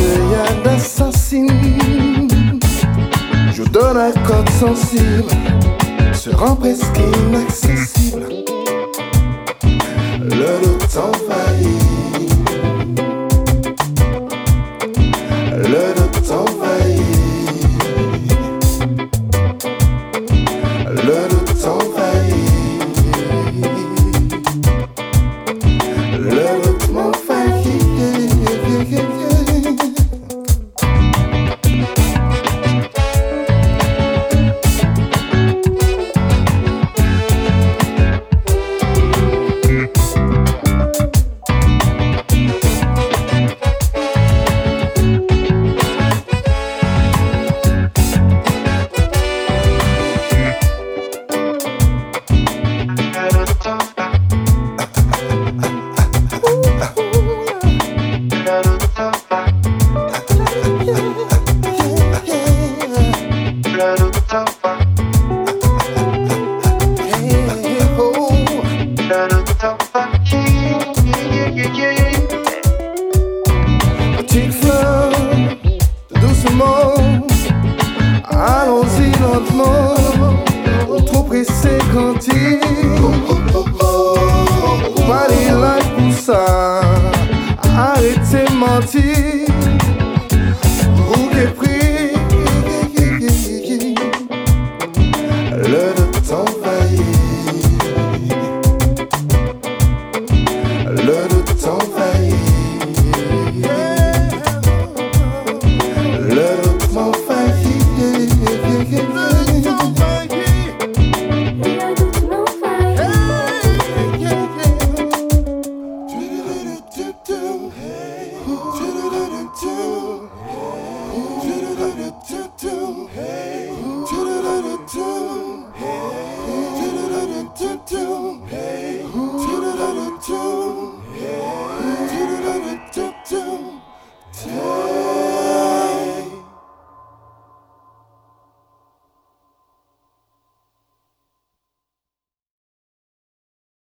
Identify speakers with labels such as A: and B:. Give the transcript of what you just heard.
A: de tes œillades d'assassine. Je donne un code sensible, se rend presque inaccessible. Le doute envahit. lentement, trop pressé quand il Pas les pour ça, arrêtez mentir. do, do, do, do, do.